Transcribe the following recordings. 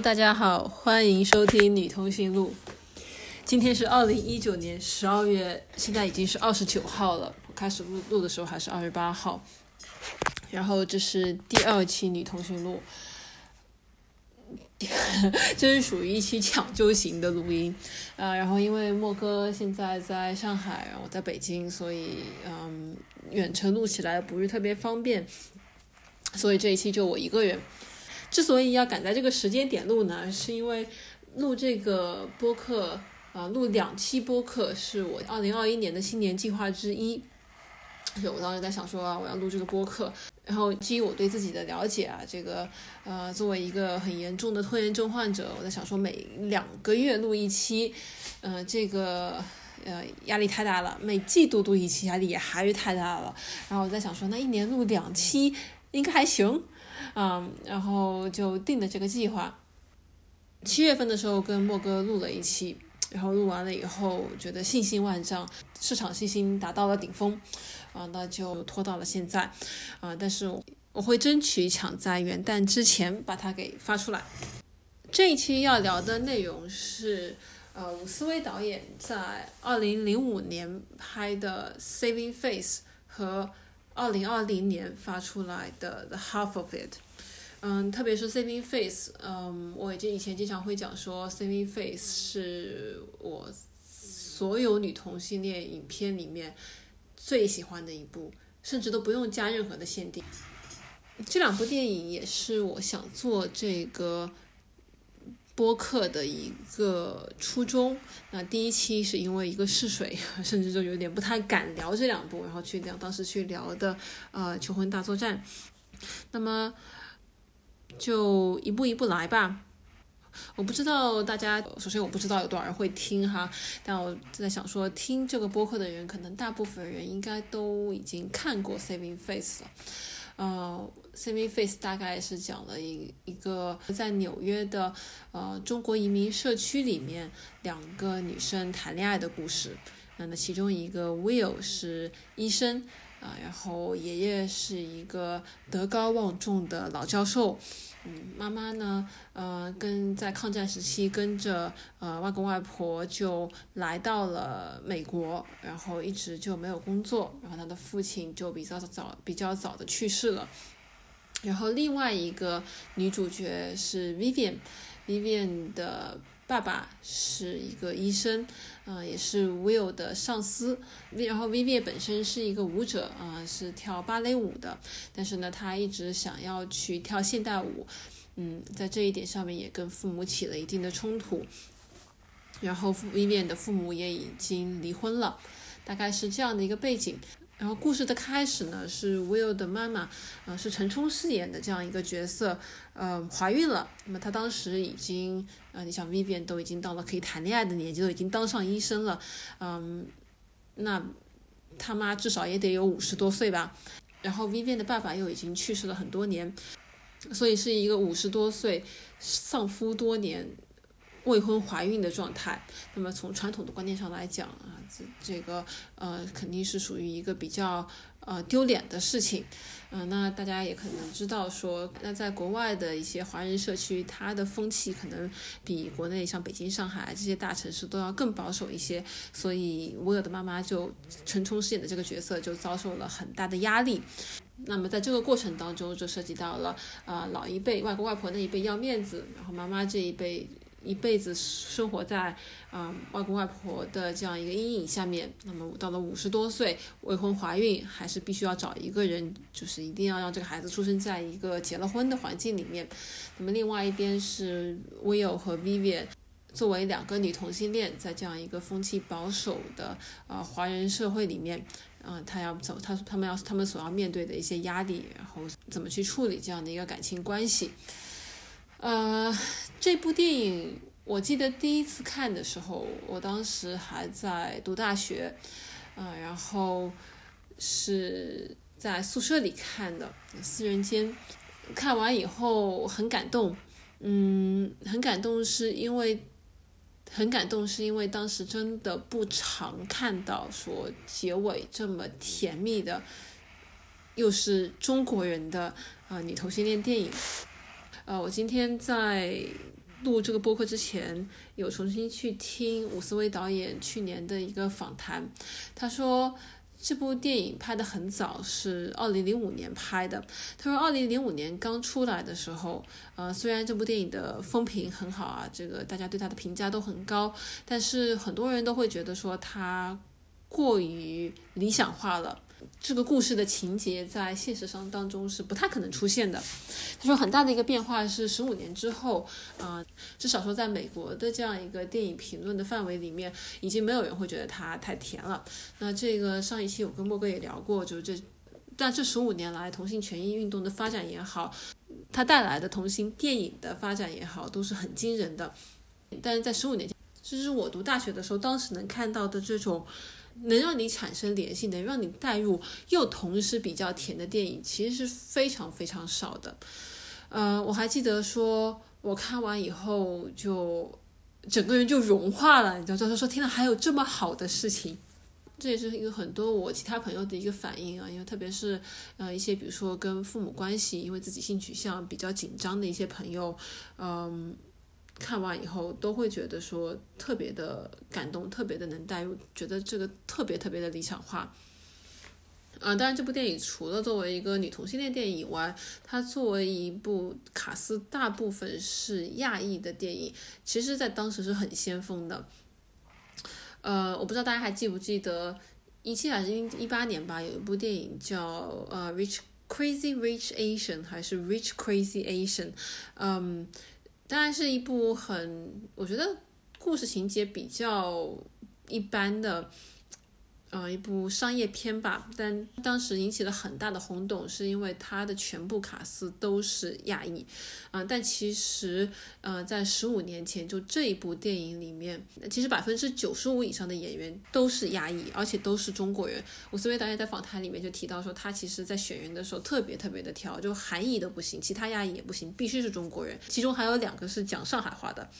大家好，欢迎收听《女通讯录》。今天是二零一九年十二月，现在已经是二十九号了。我开始录录的时候还是二十八号。然后这是第二期《女通讯录》，这是属于一期抢救型的录音。呃，然后因为莫哥现在在上海，然后我在北京，所以嗯，远程录起来不是特别方便，所以这一期就我一个人。之所以要赶在这个时间点录呢，是因为录这个播客，啊、录两期播客是我二零二一年的新年计划之一。就我当时在想说啊，我要录这个播客，然后基于我对自己的了解啊，这个呃，作为一个很严重的拖延症患者，我在想说每两个月录一期，呃，这个呃压力太大了，每季度录一期压力也还是太大了。然后我在想说，那一年录两期应该还行，嗯，然后就定的这个计划。七月份的时候跟莫哥录了一期，然后录完了以后觉得信心万丈，市场信心达到了顶峰，啊，那就拖到了现在，啊，但是我会争取抢在元旦之前把它给发出来。这一期要聊的内容是，呃，伍思薇导演在二零零五年拍的《Saving Face》和二零二零年发出来的《The Half of It》。嗯，特别是 Saving Face，嗯，我已经以前经常会讲说，Saving Face 是我所有女同性恋影片里面最喜欢的一部，甚至都不用加任何的限定。这两部电影也是我想做这个播客的一个初衷。那第一期是因为一个试水，甚至就有点不太敢聊这两部，然后去聊当时去聊的呃《求婚大作战》。那么就一步一步来吧。我不知道大家，首先我不知道有多少人会听哈，但我在想说，听这个播客的人，可能大部分人应该都已经看过《Saving Face》了。呃，《，Semi Face》大概是讲了一一个在纽约的呃中国移民社区里面两个女生谈恋爱的故事。那那其中一个 Will 是医生。啊，然后爷爷是一个德高望重的老教授，嗯，妈妈呢，呃，跟在抗战时期跟着呃外公外婆就来到了美国，然后一直就没有工作，然后他的父亲就比较早比较早的去世了，然后另外一个女主角是 Vivian，Vivian 的。爸爸是一个医生，啊、呃，也是 Will 的上司。然后 Vivian 本身是一个舞者，啊、呃，是跳芭蕾舞的，但是呢，他一直想要去跳现代舞，嗯，在这一点上面也跟父母起了一定的冲突。然后 Vivian 的父母也已经离婚了，大概是这样的一个背景。然后故事的开始呢，是 Will 的妈妈，呃，是陈冲饰演的这样一个角色，呃，怀孕了。那么她当时已经，呃，你想 Vivian 都已经到了可以谈恋爱的年纪，都已经当上医生了，嗯，那他妈至少也得有五十多岁吧。然后 Vivian 的爸爸又已经去世了很多年，所以是一个五十多岁丧夫多年。未婚怀孕的状态，那么从传统的观念上来讲啊，这这个呃肯定是属于一个比较呃丢脸的事情，嗯、呃，那大家也可能知道说，那在国外的一些华人社区，它的风气可能比国内像北京、上海这些大城市都要更保守一些，所以我有的妈妈就陈冲饰演的这个角色就遭受了很大的压力。那么在这个过程当中，就涉及到了啊、老一辈外公外婆那一辈要面子，然后妈妈这一辈。一辈子生活在啊、外公外婆的这样一个阴影下面，那么到了五十多岁未婚怀孕，还是必须要找一个人，就是一定要让这个孩子出生在一个结了婚的环境里面。那么另外一边是 Will 和 Vivian 作为两个女同性恋，在这样一个风气保守的、呃、华人社会里面，嗯、呃，他要走他他们要他们所要面对的一些压力，然后怎么去处理这样的一个感情关系。呃，这部电影我记得第一次看的时候，我当时还在读大学，嗯、呃，然后是在宿舍里看的四人间，看完以后很感动，嗯，很感动是因为很感动是因为当时真的不常看到说结尾这么甜蜜的，又是中国人的啊、呃女同性恋电影。呃，我今天在录这个播客之前，有重新去听伍思薇导演去年的一个访谈，他说。这部电影拍的很早，是二零零五年拍的。他说，二零零五年刚出来的时候，呃，虽然这部电影的风评很好啊，这个大家对它的评价都很高，但是很多人都会觉得说它过于理想化了。这个故事的情节在现实上当中是不太可能出现的。他说，很大的一个变化是十五年之后，啊、呃，至少说在美国的这样一个电影评论的范围里面，已经没有人会觉得它太甜了。那这个上一期我跟莫哥也聊过，就是这，但这十五年来同性权益运动的发展也好，它带来的同性电影的发展也好，都是很惊人的。但是在十五年前，这是我读大学的时候，当时能看到的这种。能让你产生联系，能让你带入，又同时比较甜的电影，其实是非常非常少的。呃，我还记得说，我看完以后就整个人就融化了，你知道，就是说，天呐，还有这么好的事情。这也是一个很多我其他朋友的一个反应啊，因为特别是呃一些比如说跟父母关系，因为自己性取向比较紧张的一些朋友，嗯。看完以后都会觉得说特别的感动，特别的能带入，觉得这个特别特别的理想化。啊，当然这部电影除了作为一个女同性恋电影以外，它作为一部卡斯大部分是亚裔的电影，其实在当时是很先锋的。呃，我不知道大家还记不记得一七还是一八年吧，有一部电影叫呃《Rich Crazy Rich Asian》还是《Rich Crazy Asian》，嗯。当然是一部很，我觉得故事情节比较一般的，呃，一部商业片吧。但当时引起了很大的轰动，是因为它的全部卡司都是亚裔，啊、但其实，呃，在十五年前，就这一部电影里面，其实百分之九十五以上的演员都是亚裔，而且都是中国人。伍思薇导演在访谈里面就提到说，他其实在选人的时候特别特别的挑，就韩裔都不行，其他亚裔也不行，必须是中国人。其中还有两个是讲上海话的。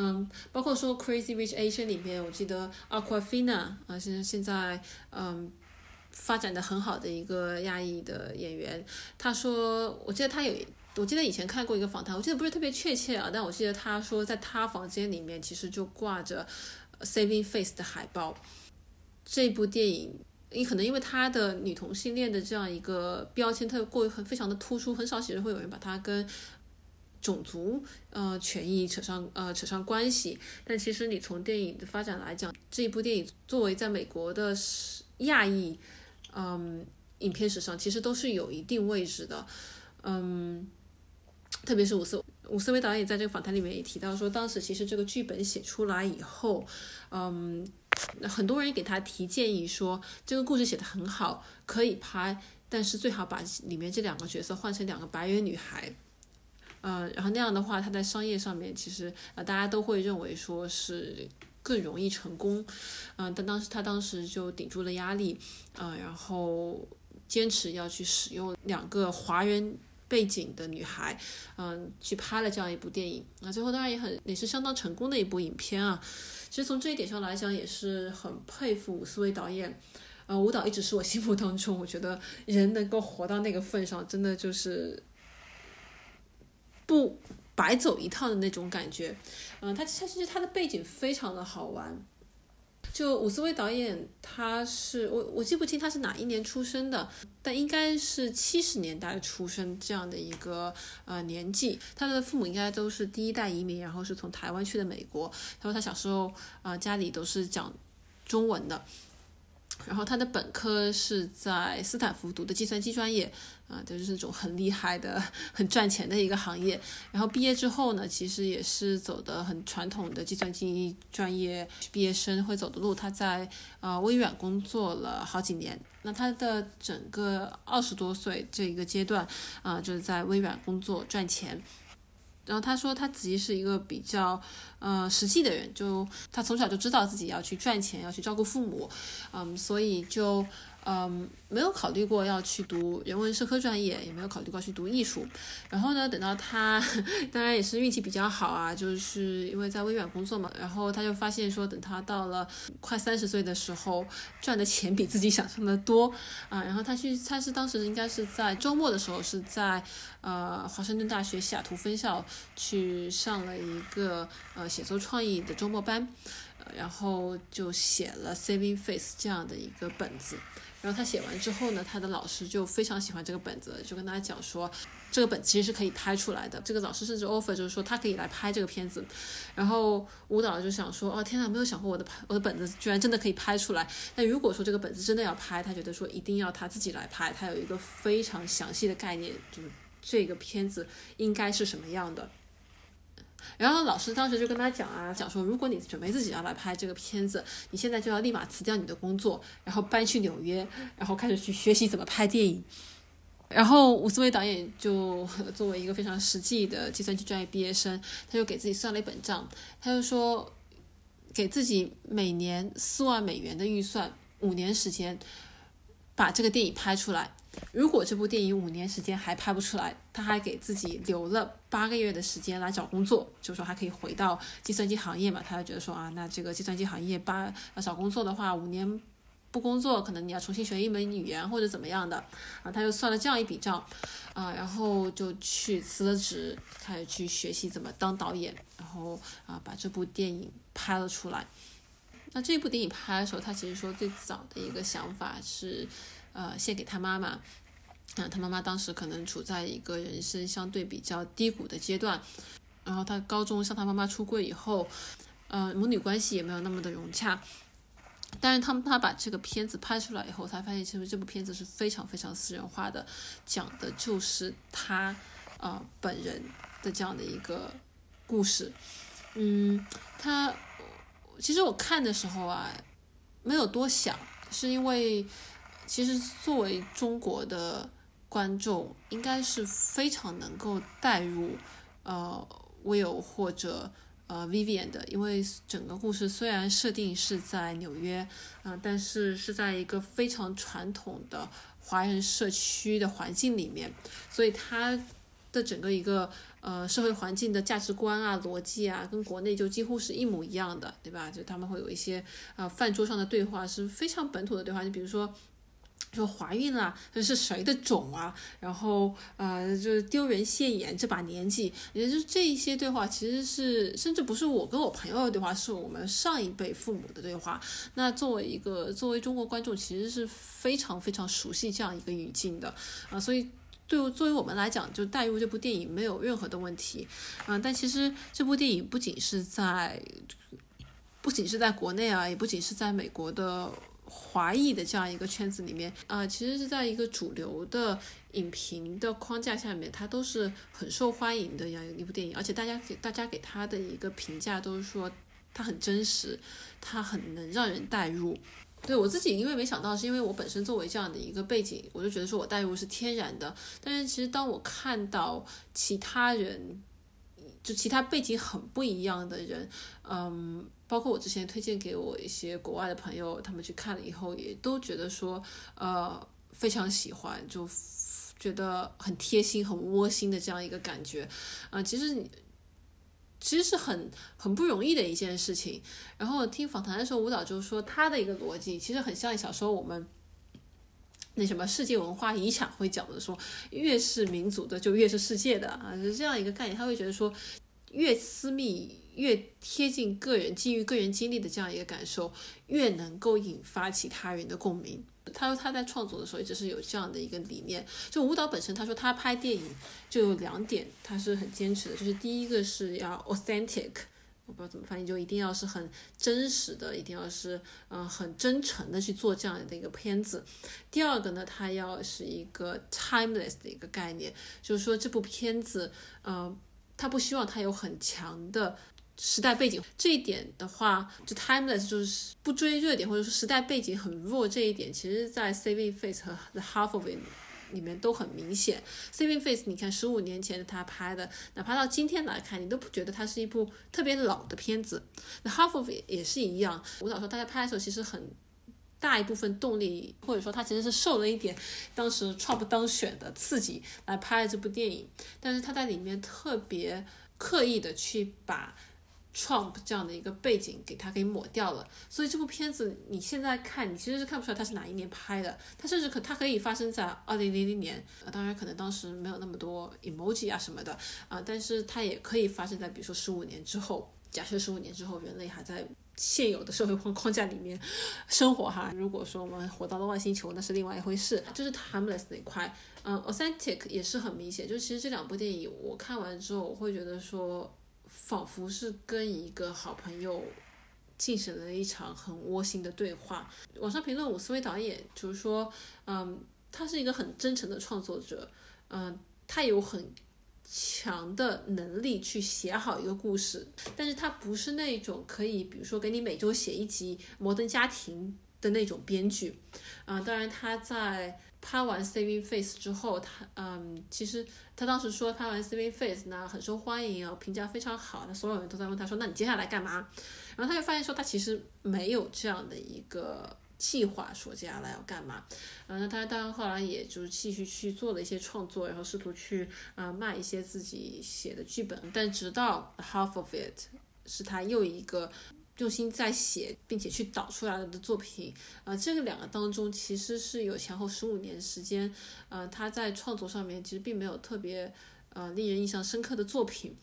嗯，包括说《Crazy Rich Asian》里面，我记得 Aquafina 啊，现在现在嗯发展的很好的一个亚裔的演员，他说，我记得他有，我记得以前看过一个访谈，我记得不是特别确切啊，但我记得他说，在他房间里面其实就挂着 Saving Face 的海报。这部电影，你可能因为他的女同性恋的这样一个标签，特过于很非常的突出，很少写实会有人把他跟种族呃权益扯上呃扯上关系，但其实你从电影的发展来讲，这一部电影作为在美国的亚裔嗯影片史上，其实都是有一定位置的，嗯，特别是伍思伍思维导演在这个访谈里面也提到说，当时其实这个剧本写出来以后，嗯，很多人给他提建议说，这个故事写得很好，可以拍，但是最好把里面这两个角色换成两个白人女孩。呃，然后那样的话，他在商业上面其实呃大家都会认为说是更容易成功，嗯、但当时他当时就顶住了压力，嗯、然后坚持要去使用两个华人背景的女孩，嗯、去拍了这样一部电影，那最后当然也很也是相当成功的一部影片啊。其实从这一点上来讲，也是很佩服伍思薇导演。呃，舞蹈一直是我心目当中，我觉得人能够活到那个份上，真的就是。不白走一趟的那种感觉，嗯、他他其实他的背景非常的好玩。就伍思薇导演，他是我我记不清他是哪一年出生的，但应该是七十年代出生这样的一个呃年纪。他的父母应该都是第一代移民，然后是从台湾去的美国。他说他小时候啊、家里都是讲中文的。然后他的本科是在斯坦福读的计算机专业，啊，就是那种很厉害的、很赚钱的一个行业。然后毕业之后呢，其实也是走的很传统的计算机专业毕业生会走的路。他在呃微软工作了好几年。那他的整个二十多岁这一个阶段，啊、就是在微软工作赚钱。然后他说他自己是一个比较呃实际的人，就他从小就知道自己要去赚钱，要去照顾父母，嗯，所以就。嗯，没有考虑过要去读人文社科专业，也没有考虑过去读艺术。然后呢，等到他，当然也是运气比较好啊，就是因为在微软工作嘛。然后他就发现说，等他到了快三十岁的时候，赚的钱比自己想象的多啊。然后他去，他是当时应该是在周末的时候，是在呃华盛顿大学西雅图分校去上了一个呃写作创意的周末班，呃然后就写了《Saving Face》这样的一个本子。然后他写完之后呢，他的老师就非常喜欢这个本子，就跟他讲说，这个本其实是可以拍出来的。这个老师甚至 offer 就是说他可以来拍这个片子。然后舞蹈就想说，哦天呐，没有想过我的拍我的本子居然真的可以拍出来。那如果说这个本子真的要拍，他觉得说一定要他自己来拍，他有一个非常详细的概念，就是这个片子应该是什么样的。然后老师当时就跟他讲啊，讲说，如果你准备自己要来拍这个片子，你现在就要立马辞掉你的工作，然后搬去纽约，然后开始去学习怎么拍电影。然后伍思维导演就 作为一个非常实际的计算机专业毕业生，他就给自己算了一本账，他就说，给自己每年四万美元的预算，五年时间把这个电影拍出来。如果这部电影五年时间还拍不出来，他还给自己留了八个月的时间来找工作，就说还可以回到计算机行业嘛。他就觉得说啊，那这个计算机行业八要找工作的话，五年不工作，可能你要重新学一门语言或者怎么样的啊。他就算了这样一笔账啊，然后就去辞了职，开始去学习怎么当导演，然后啊把这部电影拍了出来。那这部电影拍的时候，他其实说最早的一个想法是。呃，献给他妈妈，啊，他妈妈当时可能处在一个人生相对比较低谷的阶段，然后他高中向他妈妈出柜以后，呃，母女关系也没有那么的融洽，但是他们他把这个片子拍出来以后，才发现其实这部片子是非常非常私人化的，讲的就是他啊本人的这样的一个故事，嗯，他其实我看的时候啊，没有多想，是因为。其实，作为中国的观众，应该是非常能够带入呃 Will 或者呃 Vivian 的，因为整个故事虽然设定是在纽约，啊，但是是在一个非常传统的华人社区的环境里面，所以它的整个一个呃社会环境的价值观啊、逻辑啊，跟国内就几乎是一模一样的，对吧？就他们会有一些啊饭桌上的对话是非常本土的对话，就比如说。说怀孕了，这是谁的种啊？然后呃，就是丢人现眼，这把年纪，也就是这一些对话，其实是甚至不是我跟我朋友的对话，是我们上一辈父母的对话。那作为一个作为中国观众，其实是非常非常熟悉这样一个语境的啊，所以对作为我们来讲，就带入这部电影没有任何的问题啊。但其实这部电影不仅是在，不仅是在国内啊，也不仅是在美国的。华裔的这样一个圈子里面，啊，其实是在一个主流的影评的框架下面，它都是很受欢迎的样一部电影，而且大家给大家给他的一个评价都是说它很真实，它很能让人代入。对我自己，因为没想到，是因为我本身作为这样的一个背景，我就觉得说我代入是天然的。但是其实当我看到其他人，就其他背景很不一样的人，嗯。包括我之前推荐给我一些国外的朋友，他们去看了以后，也都觉得说，呃，非常喜欢，就觉得很贴心、很窝心的这样一个感觉，啊，其实你其实是很很不容易的一件事情。然后听访谈的时候，舞蹈就说他的一个逻辑其实很像小时候我们那什么世界文化遗产会讲的，说越是民族的就越是世界的啊，是这样一个概念。他会觉得说越私密。越贴近个人、基于个人经历的这样一个感受，越能够引发其他人的共鸣。他说他在创作的时候一直是有这样的一个理念。就舞蹈本身，他说他拍电影就有两点，他是很坚持的，就是第一个是要 authentic，我不知道怎么翻译，就一定要是很真实的，一定要是嗯很真诚的去做这样的一个片子。第二个呢，它要是一个 timeless 的一个概念，就是说这部片子，呃，他不希望它有很强的。时代背景这一点的话，就 timeless 就是不追热点，或者说时代背景很弱这一点，其实，在 Saving Face 和 The Half of It 里面都很明显。Saving Face，你看十五年前他拍的，哪怕到今天来看，你都不觉得它是一部特别老的片子。那 Half of It 也是一样，舞蹈说他在拍的时候其实很。大一部分动力，或者说他其实是受了一点当时 Trump 当选的刺激来拍了这部电影，但是他在里面特别刻意的去把 Trump 这样的一个背景给他给抹掉了，所以这部片子你现在看，你其实是看不出来它是哪一年拍的，它甚至可它可以发生在二零零零年，呃，当然可能当时没有那么多 emoji 啊什么的啊，但是它也可以发生在比如说十五年之后，假设十五年之后人类还在。现有的社会框框架里面生活哈，如果说我们活到了外星球，那是另外一回事。就是 timeless 那块，嗯，authentic 也是很明显。就其实这两部电影我看完之后，我会觉得说，仿佛是跟一个好朋友进行了一场很窝心的对话。网上评论伍思薇导演就是说，嗯，他是一个很真诚的创作者，嗯，他有很。强的能力去写好一个故事，但是他不是那种可以，比如说给你每周写一集《摩登家庭》的那种编剧，啊，当然他在拍完《Saving Face》之后，他嗯，其实他当时说拍完《Saving Face》呢很受欢迎啊，评价非常好，那所有人都在问他说，那你接下来干嘛？然后他就发现说他其实没有这样的一个。计划说接下来要干嘛，嗯，那他当然后来也就是继续去做了一些创作，然后试图去啊卖一些自己写的剧本，但直到 Half of It 是他又一个用心在写并且去导出来的作品，啊，这个两个当中其实是有前后十五年时间，呃，他在创作上面其实并没有特别呃令人印象深刻的作品。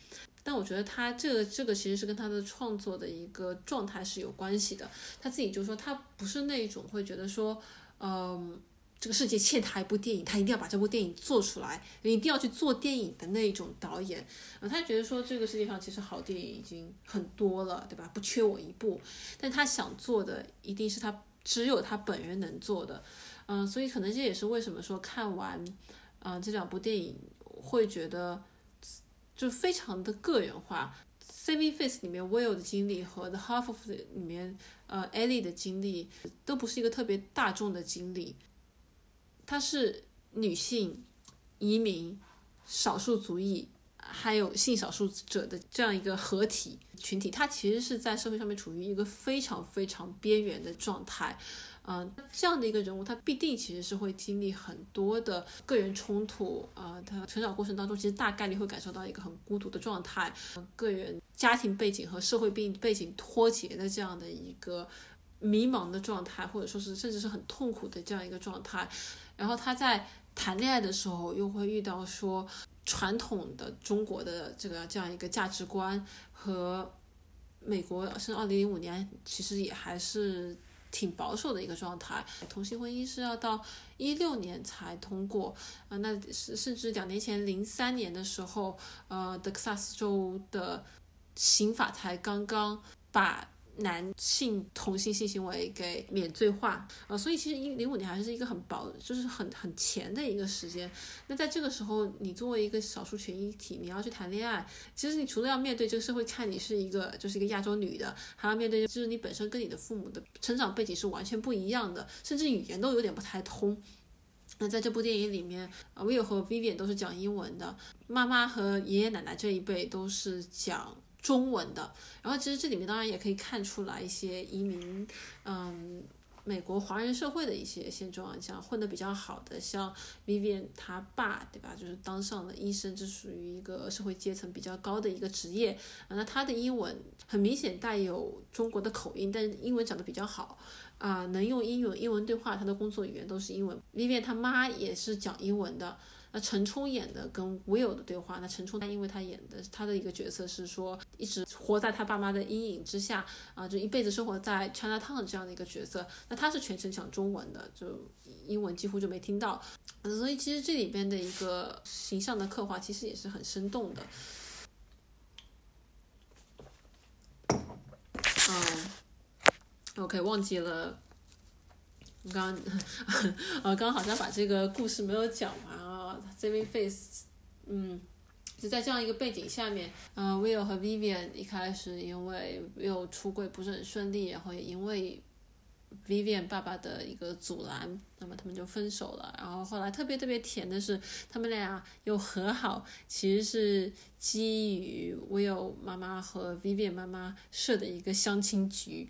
但我觉得他这个这个其实是跟他的创作的一个状态是有关系的。他自己就说他不是那种会觉得说，嗯，这个世界欠他一部电影，他一定要把这部电影做出来，一定要去做电影的那一种导演。啊，他觉得说这个世界上其实好电影已经很多了，对吧？不缺我一部。但他想做的一定是他只有他本人能做的。嗯，所以可能这也是为什么说看完，嗯，这两部电影会觉得。就非常的个人化，《Saving Face》里面 Will 的经历和《The Half of》里面呃 Ellie 的经历都不是一个特别大众的经历，它是女性、移民、少数族裔还有性少数者的这样一个合体群体，它其实是在社会上面处于一个非常非常边缘的状态。嗯，这样的一个人物，他必定其实是会经历很多的个人冲突啊。他成长过程当中，其实大概率会感受到一个很孤独的状态，个人家庭背景和社会病背景脱节的这样的一个迷茫的状态，或者说是甚至是很痛苦的这样一个状态。然后他在谈恋爱的时候，又会遇到说传统的中国的这个这样一个价值观和美国是二零零五年，其实也还是。挺保守的一个状态，同性婚姻是要到一六年才通过啊，那是甚至两年前零三年的时候，呃，德克萨斯州的刑法才刚刚把。男性同性性行为给免罪化，呃，所以其实一零五年还是一个很薄，就是很很前的一个时间。那在这个时候，你作为一个少数群体，你要去谈恋爱，其实你除了要面对这个社会看你是一个就是一个亚洲女的，还要面对就是你本身跟你的父母的成长背景是完全不一样的，甚至语言都有点不太通。那在这部电影里面，Will 和 Vivian 都是讲英文的，妈妈和爷爷奶奶这一辈都是讲。中文的，然后其实这里面当然也可以看出来一些移民，嗯，美国华人社会的一些现状，像混得比较好的，像 Vivian 他爸，对吧？就是当上了医生，这属于一个社会阶层比较高的一个职业。那他的英文很明显带有中国的口音，但是英文讲得比较好，啊，能用英文英文对话，他的工作语言都是英文。Vivian 他妈也是讲英文的。那陈冲演的跟 Will 的对话，那陈冲他因为他演的他的一个角色是说一直活在他爸妈的阴影之下啊，就一辈子生活在 China Town 这样的一个角色，那他是全程讲中文的，就英文几乎就没听到，所以其实这里边的一个形象的刻画其实也是很生动的。嗯，OK，忘记了，我刚 呃刚好像把这个故事没有讲完啊。Saving Face，嗯，就在这样一个背景下面，嗯，Will 和 Vivian 一开始因为 Will 出柜不是很顺利，然后也因为 Vivian 爸爸的一个阻拦，那么他们就分手了。然后后来特别特别甜的是，他们俩又和好，其实是基于 Will 妈妈和 Vivian 妈妈设的一个相亲局。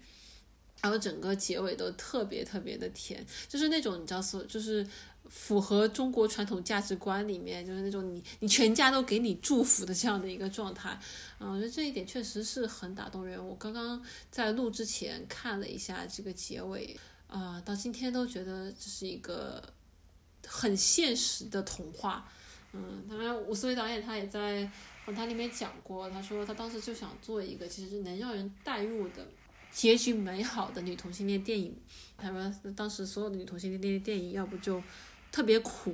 然后整个结尾都特别特别的甜，就是那种你知道，所就是符合中国传统价值观里面，就是那种你你全家都给你祝福的这样的一个状态。嗯，我觉得这一点确实是很打动人。我刚刚在录之前看了一下这个结尾，啊，到今天都觉得这是一个很现实的童话。嗯，当然，伍思维导演他也在访谈里面讲过，他说他当时就想做一个其实能让人代入的。结局美好的女同性恋电影，他说当时所有的女同性恋电影要不就特别苦，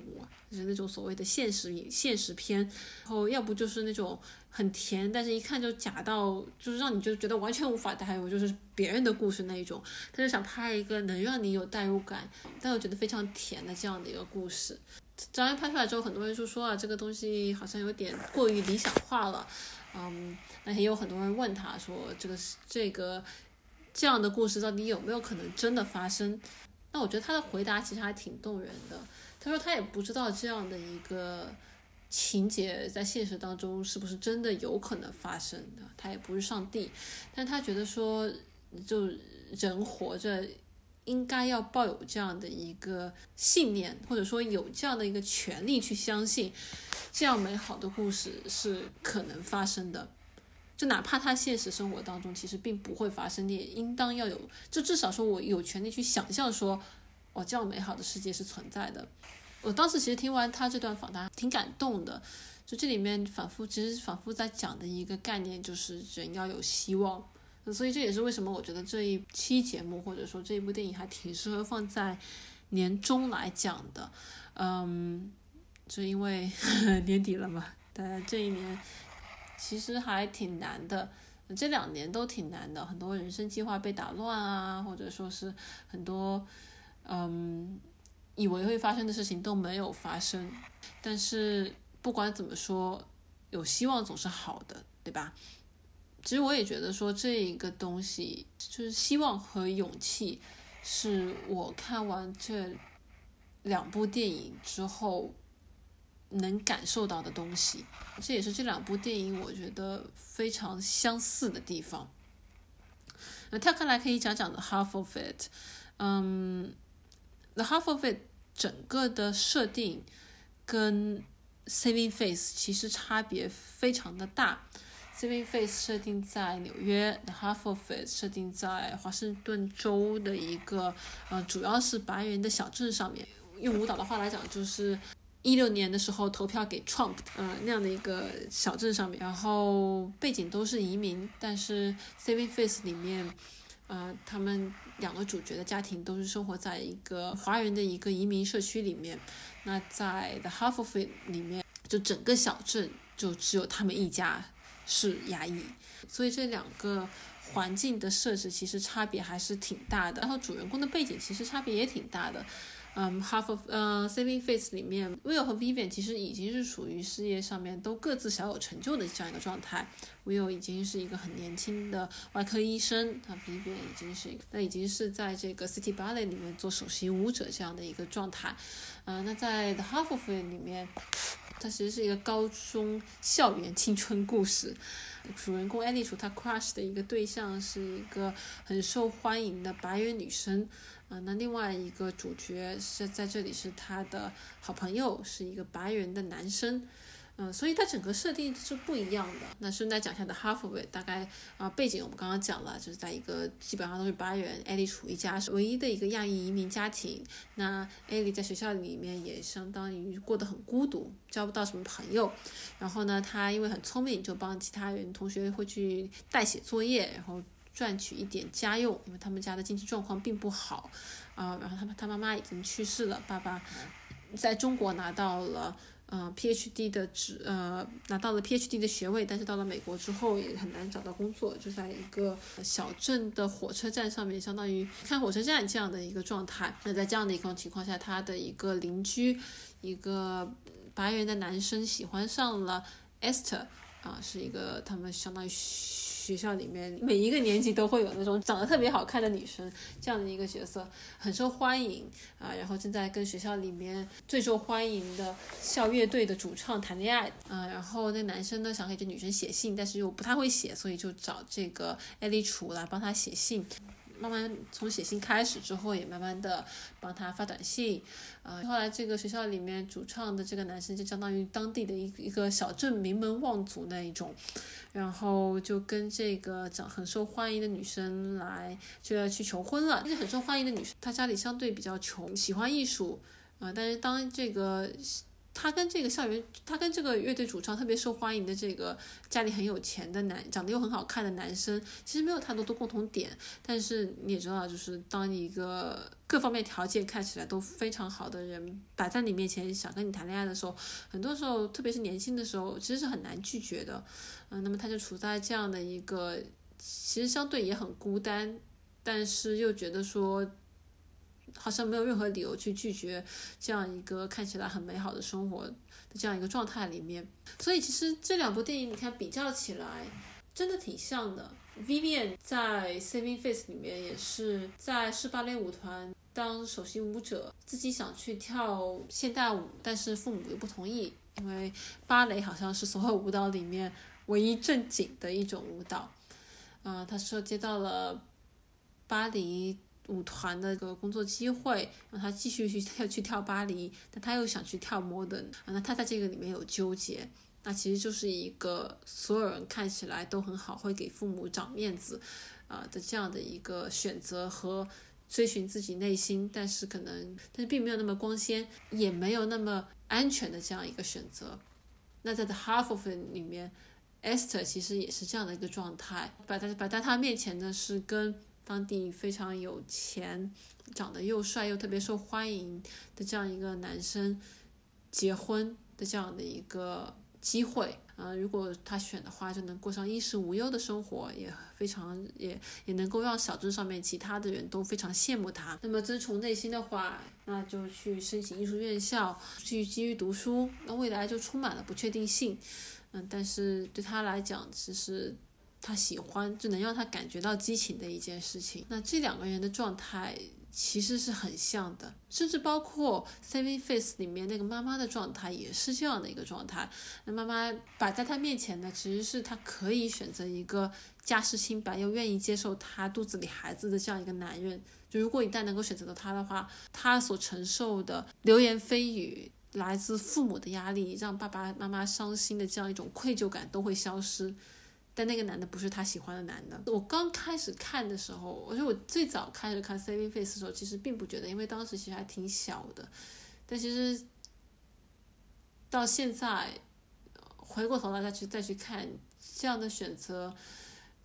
就是那种所谓的现实现实片，然后要不就是那种很甜，但是一看就假到就是让你就觉得完全无法代入，就是别人的故事那一种。他就想拍一个能让你有代入感，但又觉得非常甜的这样的一个故事。张艺拍出来之后，很多人就说啊，这个东西好像有点过于理想化了。嗯，那也有很多人问他说，这个这个。这样的故事到底有没有可能真的发生？那我觉得他的回答其实还挺动人的。他说他也不知道这样的一个情节在现实当中是不是真的有可能发生的。他也不是上帝，但他觉得说，就人活着应该要抱有这样的一个信念，或者说有这样的一个权利去相信，这样美好的故事是可能发生的。就哪怕他现实生活当中其实并不会发生，你也应当要有，就至少说我有权利去想象说，哦，这样美好的世界是存在的。我当时其实听完他这段访谈挺感动的，就这里面反复其实反复在讲的一个概念就是人要有希望，所以这也是为什么我觉得这一期节目或者说这一部电影还挺适合放在年终来讲的，嗯，就因为 年底了嘛，大家这一年。其实还挺难的，这两年都挺难的，很多人生计划被打乱啊，或者说是很多，嗯，以为会发生的事情都没有发生。但是不管怎么说，有希望总是好的，对吧？其实我也觉得说这一个东西，就是希望和勇气，是我看完这两部电影之后。能感受到的东西，这也是这两部电影我觉得非常相似的地方。那跳开来可以讲讲的《Half of It，嗯，The Half of It 整个的设定跟 Saving Face 其实差别非常的大。Saving Face 设定在纽约，The Half of It 设定在华盛顿州的一个呃主要是白人的小镇上面。用舞蹈的话来讲，就是。一六年的时候投票给 Trump，呃，那样的一个小镇上面，然后背景都是移民，但是 Saving Face 里面，呃，他们两个主角的家庭都是生活在一个华人的一个移民社区里面。那在 The Half of It 里面，就整个小镇就只有他们一家是牙医，所以这两个环境的设置其实差别还是挺大的。然后主人公的背景其实差别也挺大的。嗯，Half of 呃，Saving Face 里面，Will 和 Vivian 其实已经是属于事业上面都各自小有成就的这样一个状态。Will 已经是一个很年轻的外科医生，他 Vivian 已经是，那已经是在这个 City Ballet 里面做首席舞者这样的一个状态。嗯，那在 The Half of It 里面，它其实是一个高中校园青春故事。主人公艾丽楚她 crush 的一个对象是一个很受欢迎的白人女生。啊，那另外一个主角是在这里，是他的好朋友，是一个白人的男生，嗯，所以他整个设定是不一样的。那顺带讲一下的 Half of It，大概啊背景我们刚刚讲了，就是在一个基本上都是白人，艾莉处一家是唯一的一个亚裔移民家庭。那艾莉在学校里面也相当于过得很孤独，交不到什么朋友。然后呢，他因为很聪明，就帮其他人同学会去代写作业，然后。赚取一点家用，因为他们家的经济状况并不好，啊，然后他他妈妈已经去世了，爸爸在中国拿到了呃 PhD 的职呃拿到了 PhD 的学位，但是到了美国之后也很难找到工作，就在一个小镇的火车站上面，相当于看火车站这样的一个状态。那在这样的一种情况下，他的一个邻居，一个白人的男生喜欢上了 Esther，啊，是一个他们相当于。学校里面每一个年级都会有那种长得特别好看的女生这样的一个角色，很受欢迎啊。然后正在跟学校里面最受欢迎的校乐队的主唱谈恋爱啊。然后那男生呢想给这女生写信，但是又不太会写，所以就找这个艾丽楚来帮他写信。慢慢从写信开始之后，也慢慢的帮他发短信，啊，后来这个学校里面主唱的这个男生就相当于当地的一一个小镇名门望族那一种，然后就跟这个长很受欢迎的女生来就要去求婚了。这是很受欢迎的女生，她家里相对比较穷，喜欢艺术，啊，但是当这个。他跟这个校园，他跟这个乐队主唱特别受欢迎的这个家里很有钱的男，长得又很好看的男生，其实没有太多的共同点。但是你也知道，就是当一个各方面条件看起来都非常好的人摆在你面前想跟你谈恋爱的时候，很多时候，特别是年轻的时候，其实是很难拒绝的。嗯，那么他就处在这样的一个，其实相对也很孤单，但是又觉得说。好像没有任何理由去拒绝这样一个看起来很美好的生活的这样一个状态里面，所以其实这两部电影你看比较起来，真的挺像的。Vivian 在 Saving Face 里面也是在是芭蕾舞团当首席舞者，自己想去跳现代舞，但是父母又不同意，因为芭蕾好像是所有舞蹈里面唯一正经的一种舞蹈。嗯，他说接到了巴黎。舞团的一个工作机会，让他继续去跳去跳巴黎，但他又想去跳 modern，那他在这个里面有纠结，那其实就是一个所有人看起来都很好，会给父母长面子啊的这样的一个选择和追寻自己内心，但是可能但是并没有那么光鲜，也没有那么安全的这样一个选择。那在 The Half of It 里面，Esther 其实也是这样的一个状态，摆在摆在他面前的是跟。当地非常有钱、长得又帅又特别受欢迎的这样一个男生结婚的这样的一个机会，啊，如果他选的话，就能过上衣食无忧的生活，也非常也也能够让小镇上面其他的人都非常羡慕他。那么遵从内心的话，那就去申请艺术院校，去继续读书，那未来就充满了不确定性。嗯，但是对他来讲，其实。他喜欢就能让他感觉到激情的一件事情。那这两个人的状态其实是很像的，甚至包括《Saving Face》里面那个妈妈的状态也是这样的一个状态。那妈妈摆在他面前的其实是他可以选择一个家世清白又愿意接受他肚子里孩子的这样一个男人。就如果一旦能够选择到他的话，他所承受的流言蜚语、来自父母的压力、让爸爸妈妈伤心的这样一种愧疚感都会消失。但那个男的不是他喜欢的男的。我刚开始看的时候，我觉得我最早开始看《Saving Face》的时候，其实并不觉得，因为当时其实还挺小的。但其实到现在回过头来再去再去看，这样的选择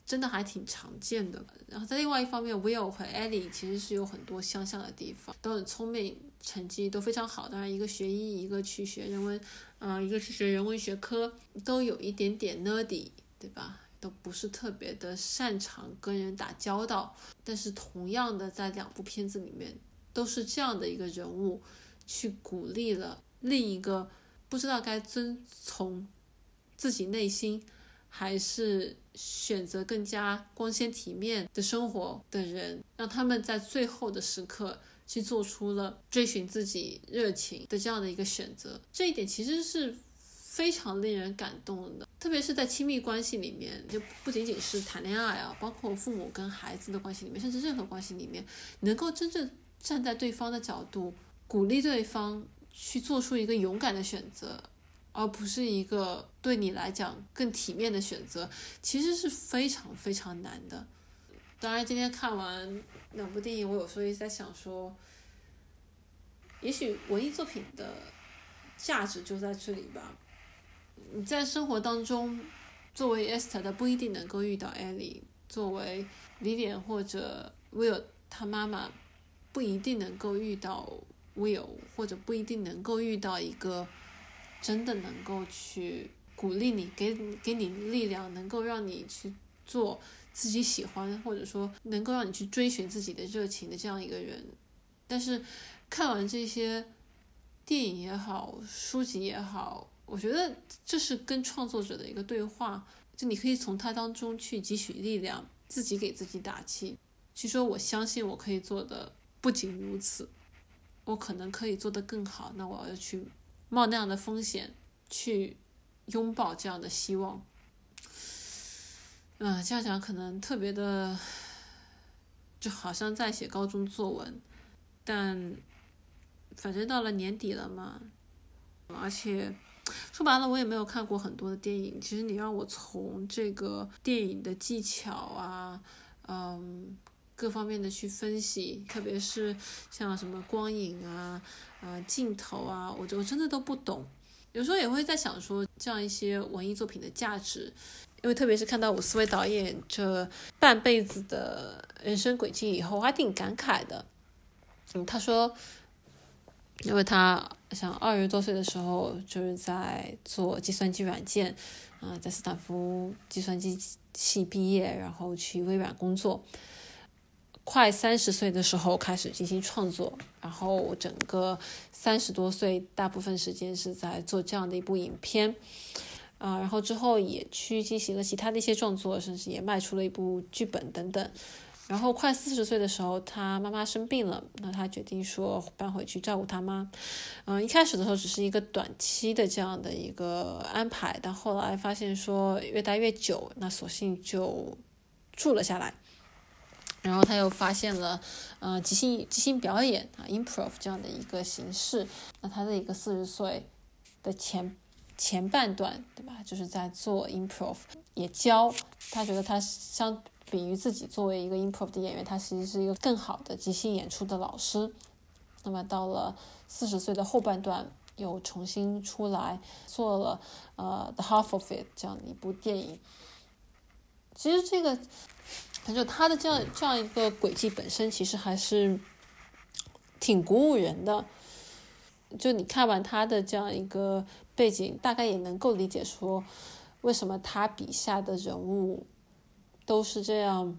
真的还挺常见的。然后在另外一方面，Will 和 Ellie 其实是有很多相像的地方，都很聪明，成绩都非常好。当然，一个学医，一个去学人文，嗯，一个是学人文学科，都有一点点 nerdy。对吧？都不是特别的擅长跟人打交道，但是同样的，在两部片子里面都是这样的一个人物，去鼓励了另一个不知道该遵从自己内心，还是选择更加光鲜体面的生活的人，让他们在最后的时刻去做出了追寻自己热情的这样的一个选择。这一点其实是。非常令人感动的，特别是在亲密关系里面，就不仅仅是谈恋爱啊，包括父母跟孩子的关系里面，甚至任何关系里面，能够真正站在对方的角度，鼓励对方去做出一个勇敢的选择，而不是一个对你来讲更体面的选择，其实是非常非常难的。当然，今天看完两部电影，我有时候也在想说，也许文艺作品的价值就在这里吧。你在生活当中，作为 Esther 的不一定能够遇到 Ellie，作为 Vivian 或者 Will 他妈妈，不一定能够遇到 Will，或者不一定能够遇到一个真的能够去鼓励你、给给你力量，能够让你去做自己喜欢，或者说能够让你去追寻自己的热情的这样一个人。但是看完这些电影也好，书籍也好。我觉得这是跟创作者的一个对话，就你可以从他当中去汲取力量，自己给自己打气，去说我相信我可以做的不仅如此，我可能可以做得更好，那我要去冒那样的风险，去拥抱这样的希望。嗯，这样讲可能特别的，就好像在写高中作文，但反正到了年底了嘛，而且说白了，我也没有看过很多的电影。其实你让我从这个电影的技巧啊，嗯，各方面的去分析，特别是像什么光影啊、呃镜头啊，我我真的都不懂。有时候也会在想说，这样一些文艺作品的价值。因为特别是看到伍思维导演这半辈子的人生轨迹以后，我还挺感慨的。嗯，他说，因为他像二十多岁的时候就是在做计算机软件，啊，在斯坦福计算机系毕业，然后去微软工作。快三十岁的时候开始进行创作，然后整个三十多岁大部分时间是在做这样的一部影片。啊，然后之后也去进行了其他的一些创作，甚至也卖出了一部剧本等等。然后快四十岁的时候，他妈妈生病了，那他决定说搬回去照顾他妈。嗯，一开始的时候只是一个短期的这样的一个安排，但后来发现说越待越久，那索性就住了下来。然后他又发现了，呃，即兴即兴表演啊，improv 这样的一个形式。那他的一个四十岁的前。前半段，对吧？就是在做 improv，也教他觉得他相比于自己作为一个 improv 的演员，他其实是一个更好的即兴演出的老师。那么到了四十岁的后半段，又重新出来做了呃 The Half of It 这样的一部电影。其实这个，就他的这样这样一个轨迹本身，其实还是挺鼓舞人的。就你看完他的这样一个。背景大概也能够理解，说为什么他笔下的人物都是这样，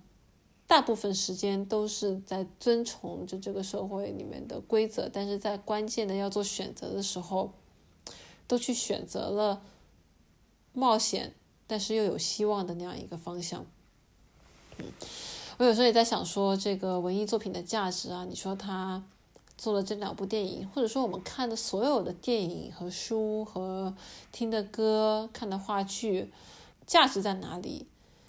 大部分时间都是在遵从着这个社会里面的规则，但是在关键的要做选择的时候，都去选择了冒险，但是又有希望的那样一个方向。嗯，我有时候也在想说，这个文艺作品的价值啊，你说它。做了这两部电影，或者说我们看的所有的电影和书和听的歌、看的话剧，价值在哪里？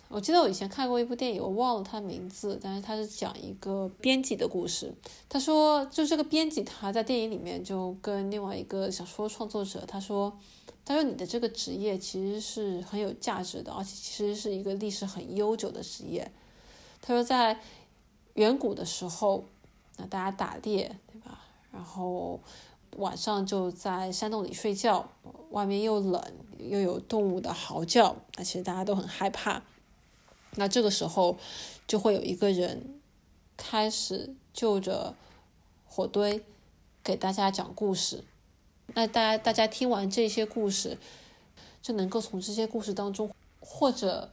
我记得我以前看过一部电影，我忘了它名字，但是它是讲一个编辑的故事。他说，就这个编辑他在电影里面就跟另外一个小说创作者他说，他说你的这个职业其实是很有价值的，而且其实是一个历史很悠久的职业。他说在远古的时候。那大家打猎，对吧？然后晚上就在山洞里睡觉，外面又冷，又有动物的嚎叫，那其实大家都很害怕。那这个时候就会有一个人开始就着火堆给大家讲故事。那大家大家听完这些故事，就能够从这些故事当中，或者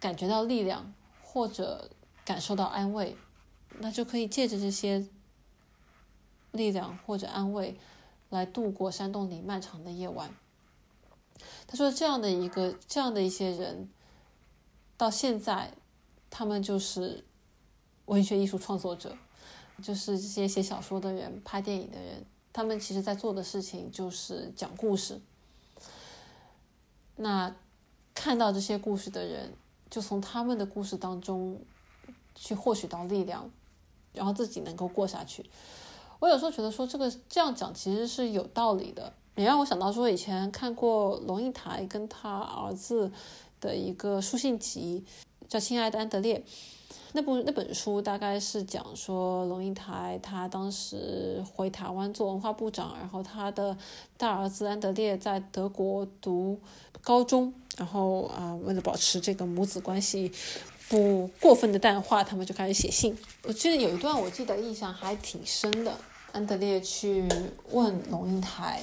感觉到力量，或者感受到安慰。那就可以借着这些力量或者安慰，来度过山洞里漫长的夜晚。他说：“这样的一个这样的一些人，到现在，他们就是文学艺术创作者，就是这些写小说的人、拍电影的人。他们其实在做的事情就是讲故事。那看到这些故事的人，就从他们的故事当中去获取到力量。”然后自己能够过下去，我有时候觉得说这个这样讲其实是有道理的，也让我想到说以前看过龙应台跟他儿子的一个书信集，叫《亲爱的安德烈》，那部那本书大概是讲说龙应台他当时回台湾做文化部长，然后他的大儿子安德烈在德国读高中，然后啊为了保持这个母子关系。不过分的淡化，他们就开始写信。我记得有一段，我记得印象还挺深的。安德烈去问龙应台，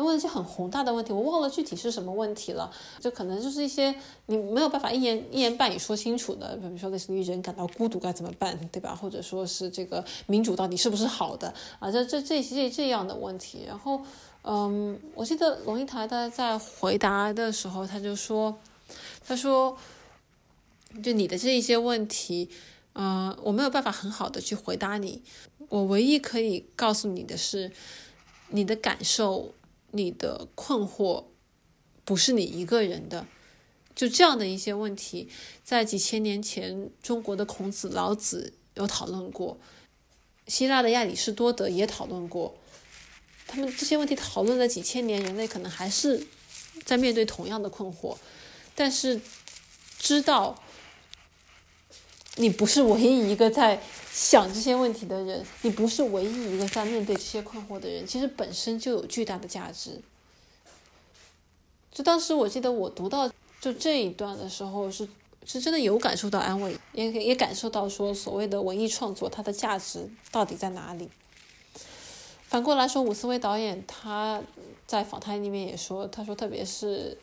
问一些很宏大的问题，我忘了具体是什么问题了。就可能就是一些你没有办法一言一言半语说清楚的，比如说类似于人感到孤独该怎么办，对吧？或者说是这个民主到底是不是好的啊？这这这这这样的问题。然后嗯，我记得龙应台他在回答的时候，他就说，他说，就你的这一些问题，嗯、我没有办法很好的去回答你，我唯一可以告诉你的是，你的感受、你的困惑，不是你一个人的。就这样的一些问题，在几千年前，中国的孔子、老子有讨论过，希腊的亚里士多德也讨论过。他们这些问题讨论了几千年，人类可能还是在面对同样的困惑，但是知道你不是唯一一个在想这些问题的人，你不是唯一一个在面对这些困惑的人，其实本身就有巨大的价值。就当时我记得我读到就这一段的时候是。是真的有感受到安慰，也也感受到说所谓的文艺创作它的价值到底在哪里。反过来说，伍思薇导演他在访谈里面也说，他说特别是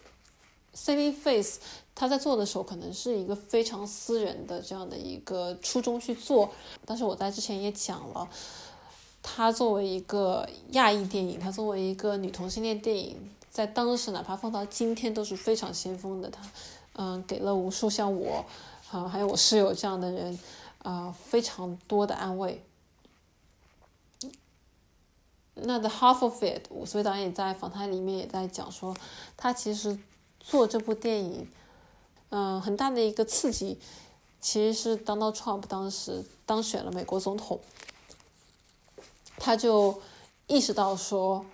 Saving Face，他在做的时候可能是一个非常私人的这样的一个初衷去做。但是我在之前也讲了，他作为一个亚裔电影，他作为一个女同性恋电影，在当时哪怕放到今天都是非常先锋的。他嗯，给了无数像我啊，还有我室友这样的人啊，非常多的安慰。那 The Half of It，所以导演在访谈里面也在讲说，他其实做这部电影，嗯，很大的一个刺激，其实是 Donald Trump 当时当选了美国总统，他就意识到说，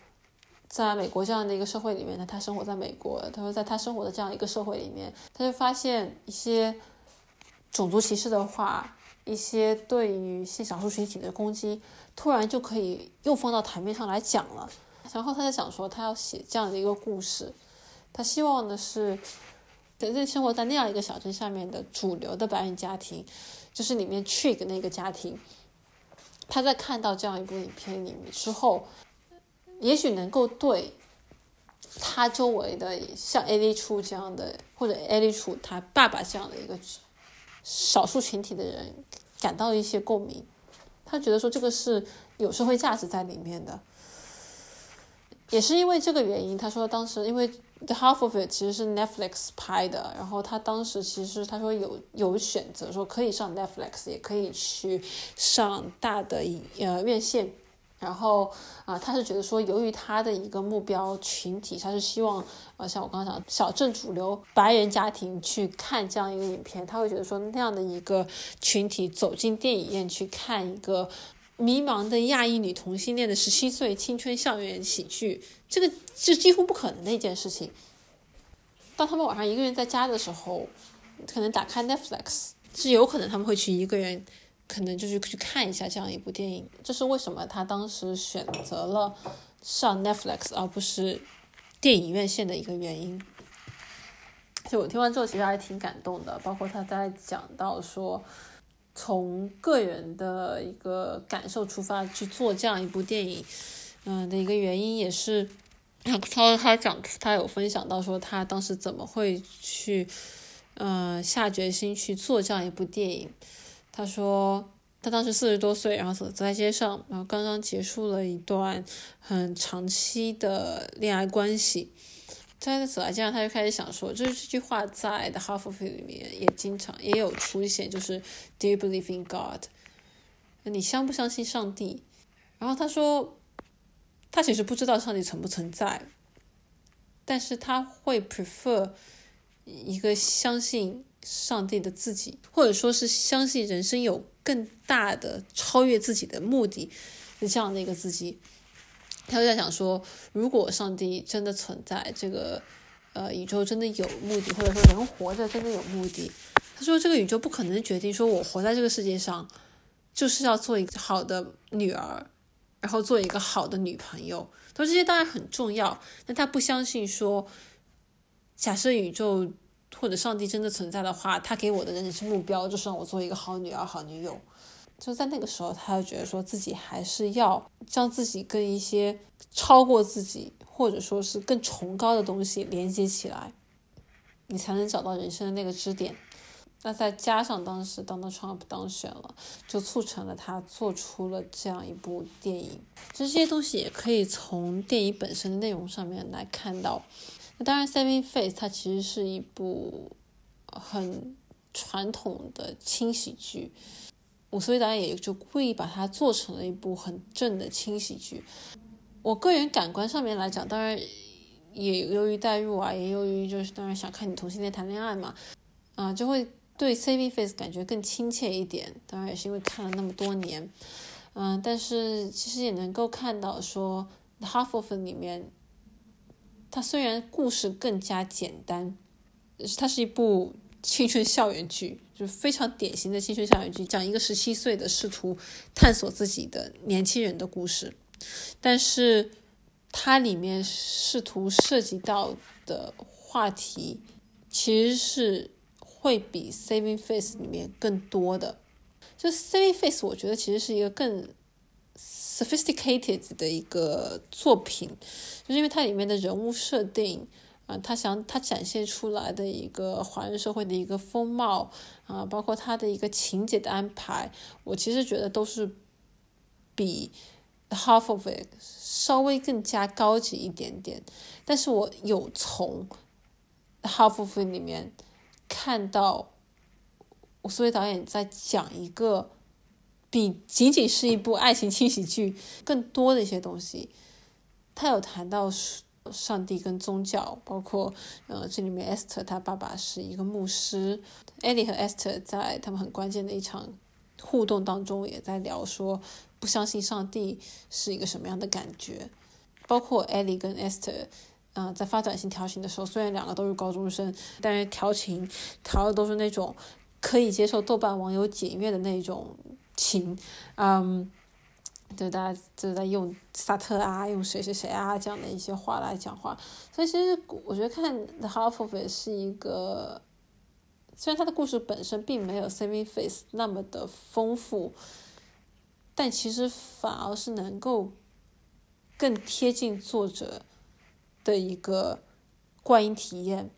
在美国这样的一个社会里面呢，他生活在美国，他说在他生活的这样一个社会里面，他就发现一些种族歧视的话，一些对于性少数群体的攻击。突然就可以又放到台面上来讲了，然后他在想说，他要写这样的一个故事，他希望的是，在生活在那样一个小镇下面的主流的白人家庭，就是里面 trick 那个家庭，他在看到这样一部影片里面之后，也许能够对他周围的像 A 利处这样的，或者 A 利处他爸爸这样的一个少数群体的人感到一些共鸣。他觉得说这个是有社会价值在里面的，也是因为这个原因，他说当时因为《The Half of It》其实是 Netflix 拍的，然后他当时其实他说有有选择，说可以上 Netflix，也可以去上大的呃院线。然后啊，他是觉得说，由于他的一个目标群体，他是希望呃，像我刚刚讲，小镇主流白人家庭去看这样一个影片，他会觉得说，那样的一个群体走进电影院去看一个迷茫的亚裔女同性恋的十七岁青春校园喜剧，这个是几乎不可能的一件事情。当他们晚上一个人在家的时候，可能打开 Netflix，是有可能他们会去一个人。可能就是去看一下这样一部电影，这是为什么他当时选择了上 Netflix 而不是电影院线的一个原因。就我听完之后，其实还挺感动的。包括他在讲到说，从个人的一个感受出发去做这样一部电影，嗯的一个原因也是，他他讲他有分享到说他当时怎么会去，嗯下决心去做这样一部电影。他说，他当时四十多岁，然后走在街上，然后刚刚结束了一段很长期的恋爱关系。他在走在街上，他就开始想说，就是这句话在《The Half of It》里面也经常也有出现，就是 “Do you believe in God？” 你相不相信上帝？然后他说，他其实不知道上帝存不存在，但是他会 prefer 一个相信。上帝的自己，或者说是相信人生有更大的超越自己的目的的这样的一个自己，他就在想说，如果上帝真的存在，这个呃宇宙真的有目的，或者说人活着真的有目的，他说这个宇宙不可能决定说我活在这个世界上就是要做一个好的女儿，然后做一个好的女朋友，他说这些当然很重要，但他不相信说，假设宇宙。或者上帝真的存在的话，他给我的人生目标就是让我做一个好女儿、好女友。就在那个时候，他就觉得说自己还是要将自己跟一些超过自己，或者说是更崇高的东西连接起来，你才能找到人生的那个支点。那再加上当时 Donald Trump 当选了，就促成了他做出了这样一部电影。其实这些东西也可以从电影本身的内容上面来看到。那当然，《Saving Face》它其实是一部很传统的轻喜剧。我所以导演也就故意把它做成了一部很正的轻喜剧。我个人感官上面来讲，当然也由于代入啊，也由于就是当然想看你同性恋谈恋爱嘛，啊，就会对 Saving Face 感觉更亲切一点。当然也是因为看了那么多年，嗯，但是其实也能够看到说《Half of》里面，它虽然故事更加简单，它是一部青春校园剧。就非常典型的青春校园剧，讲一个十七岁的试图探索自己的年轻人的故事，但是它里面试图涉及到的话题其实是会比《Saving Face》里面更多的。就《Saving Face》，我觉得其实是一个更 sophisticated 的一个作品，就是因为它里面的人物设定。啊，他想他展现出来的一个华人社会的一个风貌啊，包括他的一个情节的安排，我其实觉得都是比《Half of It》稍微更加高级一点点。但是我有从《Half of It》里面看到，我所谓导演在讲一个比仅仅是一部爱情轻喜剧更多的一些东西。他有谈到是上帝跟宗教，包括呃，这里面 Esther 他爸爸是一个牧师，Ellie 和 Esther 在他们很关键的一场互动当中，也在聊说不相信上帝是一个什么样的感觉。包括 Ellie 跟 Esther，嗯，在发短信调情的时候，虽然两个都是高中生，但是调情调的都是那种可以接受豆瓣网友检阅的那种情，嗯。就大家就在用萨特啊，用谁谁谁啊这样的一些话来讲话，所以其实我觉得看《The Half of It》是一个，虽然它的故事本身并没有《Saving Face》那么的丰富，但其实反而是能够更贴近作者的一个观影体验。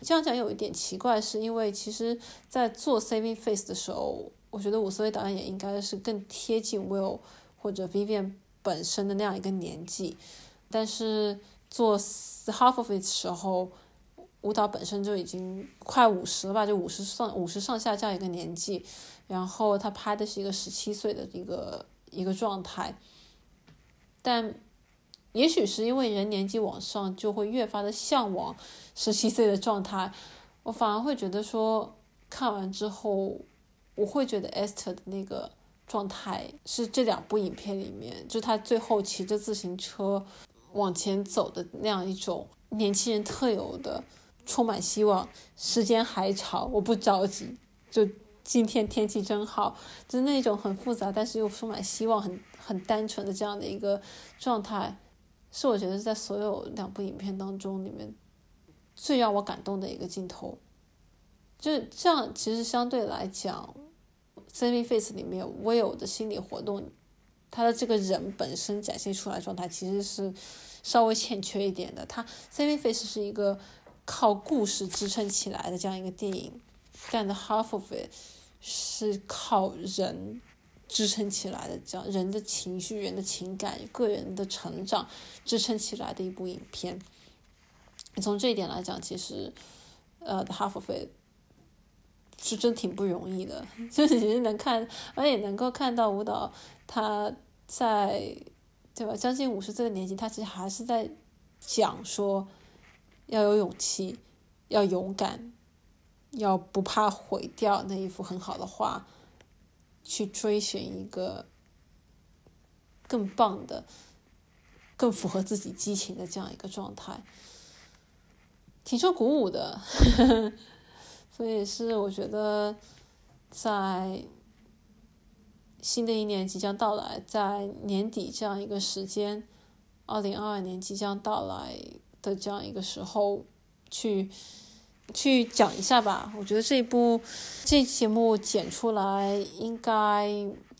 这样讲有一点奇怪，是因为其实在做《Saving Face》的时候，我觉得伍思维导演也应该是更贴近 Will。或者 Vivian 本身的那样一个年纪，但是做 Half of It 的时候，舞蹈本身就已经快五十了吧，就五十上五十上下这样一个年纪，然后他拍的是一个十七岁的一个一个状态，但也许是因为人年纪往上，就会越发的向往十七岁的状态，我反而会觉得说，看完之后，我会觉得 Esther 的那个。状态是这两部影片里面，就他最后骑着自行车往前走的那样一种年轻人特有的充满希望。时间还长，我不着急。就今天天气真好，就是那种很复杂，但是又充满希望、很很单纯的这样的一个状态，是我觉得在所有两部影片当中里面最让我感动的一个镜头。就这样，其实相对来讲。Saving Face 里面 Will 的心理活动，他的这个人本身展现出来状态其实是稍微欠缺一点的。他 Saving Face 是一个靠故事支撑起来的这样一个电影，但 The Half of It 是靠人支撑起来的，这样人的情绪、人的情感、个人的成长支撑起来的一部影片。从这一点来讲，其实呃 The Half of It。是真挺不容易的，就是其实能看，而且能够看到舞蹈，他在对吧？将近五十岁的年纪，他其实还是在讲说要有勇气，要勇敢，要不怕毁掉那一幅很好的画，去追寻一个更棒的、更符合自己激情的这样一个状态，挺受鼓舞的。所以是我觉得，在新的一年即将到来，在年底这样一个时间，二零二二年即将到来的这样一个时候，去去讲一下吧。我觉得这一部这节目剪出来应该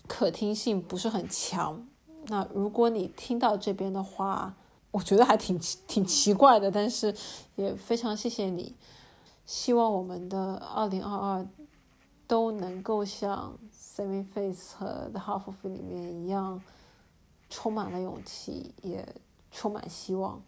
可听性不是很强。那如果你听到这边的话，我觉得还挺挺奇怪的，但是也非常谢谢你。希望我们的二零二二都能够像《Semi Face》和《The Half of》里面一样，充满了勇气，也充满希望。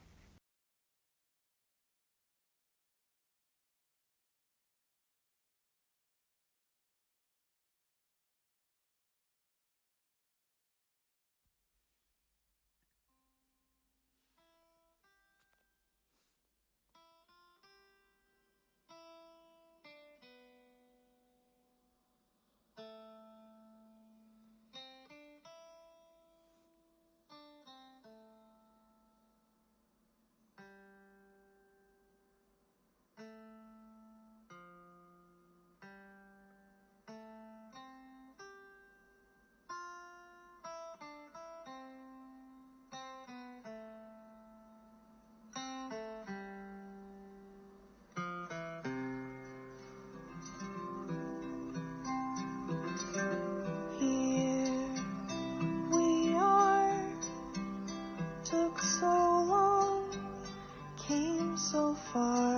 Far.